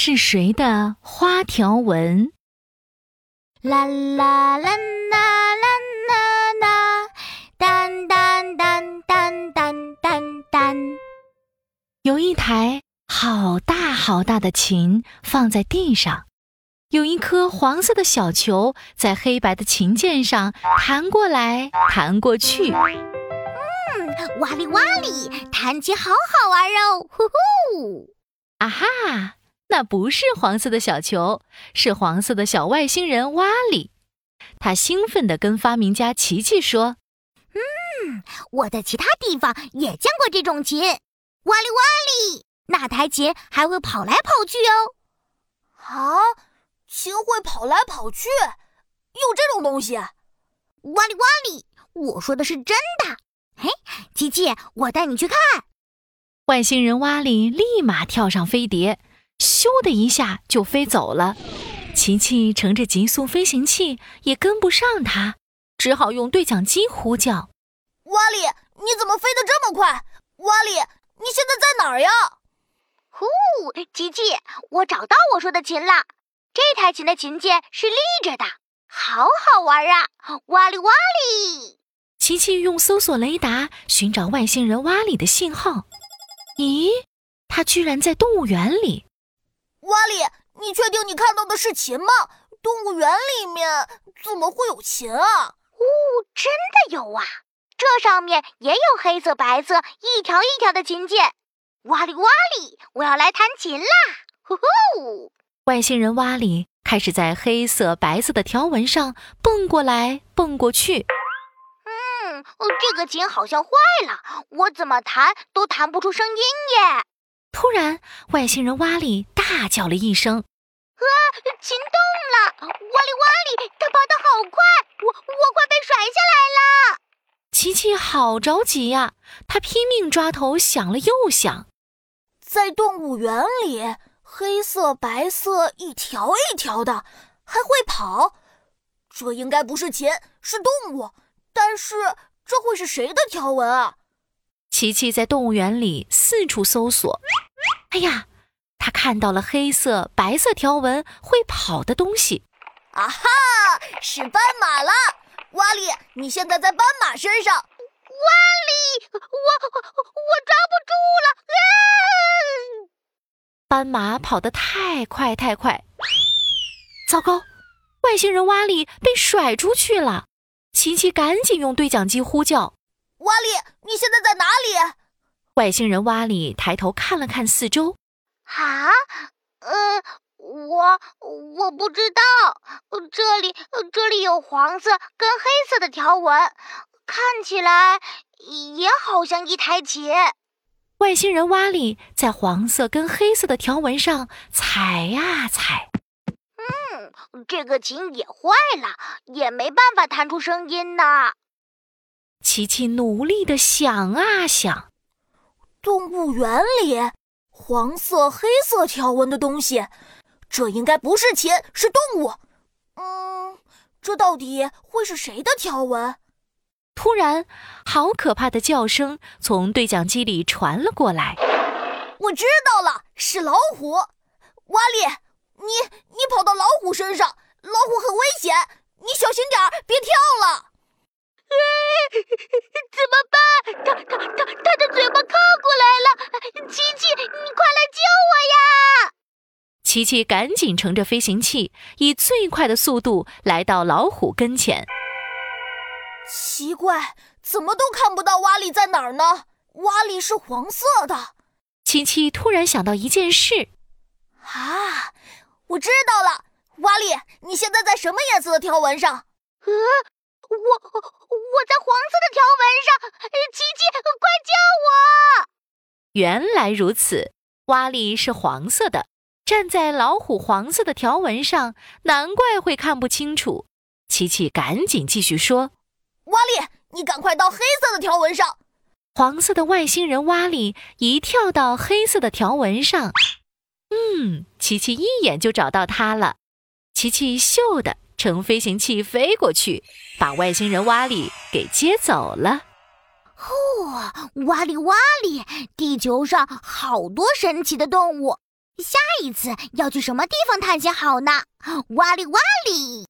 是谁的花条纹？啦啦啦啦啦啦啦，当当当当当当当。有一台好大好大的琴放在地上，有一颗黄色的小球在黑白的琴键上弹过来弹过去。嗯，哇哩哇哩，弹琴好好玩哦！呼呼。啊哈，那不是黄色的小球，是黄色的小外星人瓦里。他兴奋地跟发明家琪琪说：“嗯，我在其他地方也见过这种琴，哇里哇里，那台琴还会跑来跑去哦。”啊，琴会跑来跑去，有这种东西？哇哩哇哩，我说的是真的。嘿，琪琪，我带你去看。外星人瓦里立马跳上飞碟，咻的一下就飞走了。琪琪乘着极速飞行器也跟不上它，只好用对讲机呼叫：“瓦里，你怎么飞得这么快？瓦里，你现在在哪儿呀？”呼，琪琪，我找到我说的琴了。这台琴的琴键是立着的，好好玩啊！哇哩哇哩。琪琪用搜索雷达寻找外星人瓦里的信号。咦，他居然在动物园里！瓦里，你确定你看到的是琴吗？动物园里面怎么会有琴啊？哦，真的有啊！这上面也有黑色、白色一条一条的琴键。哇里哇里，我要来弹琴啦！呼呼！外星人瓦里开始在黑色、白色的条纹上蹦过来蹦过去。嗯这个琴好像坏了，我怎么弹都弹不出声音耶！突然，外星人瓦里大叫了一声：“啊，琴动了！哇哩哇哩，它跑得好快，我我快被甩下来了！”琪琪好着急呀，他拼命抓头想了又想，在动物园里，黑色、白色一条一条的，还会跑，这应该不是琴，是动物，但是。这会是谁的条纹啊？琪琪在动物园里四处搜索。哎呀，他看到了黑色、白色条纹会跑的东西。啊哈，是斑马了！瓦里，你现在在斑马身上。瓦里，我我抓不住了！啊！斑马跑得太快太快，糟糕，外星人瓦里被甩出去了。琪琪赶紧用对讲机呼叫：“瓦里，你现在在哪里？”外星人瓦里抬头看了看四周，“啊，呃，我我不知道，这里这里有黄色跟黑色的条纹，看起来也好像一台琴。”外星人瓦里在黄色跟黑色的条纹上踩呀踩。嗯这个琴也坏了，也没办法弹出声音呢。琪琪努力的想啊想，动物园里黄色、黑色条纹的东西，这应该不是琴，是动物。嗯，这到底会是谁的条纹？突然，好可怕的叫声从对讲机里传了过来。我知道了，是老虎，瓦里。你你跑到老虎身上，老虎很危险，你小心点儿，别跳了。怎么办？他他他他的嘴巴靠过来了！琪琪，你快来救我呀！琪琪赶紧乘着飞行器，以最快的速度来到老虎跟前。奇怪，怎么都看不到瓦里在哪儿呢？瓦里是黄色的。琪琪突然想到一件事，啊！我知道了，瓦里，你现在在什么颜色的条纹上？呃，我我在黄色的条纹上。琪琪，快救我！原来如此，瓦里是黄色的，站在老虎黄色的条纹上，难怪会看不清楚。琪琪赶紧继续说：“瓦里，你赶快到黑色的条纹上。”黄色的外星人瓦里一跳到黑色的条纹上。嗯，琪琪一眼就找到它了。琪琪咻的乘飞行器飞过去，把外星人瓦里给接走了。哦，瓦里瓦里，地球上好多神奇的动物，下一次要去什么地方探险好呢？哇哩哇哩！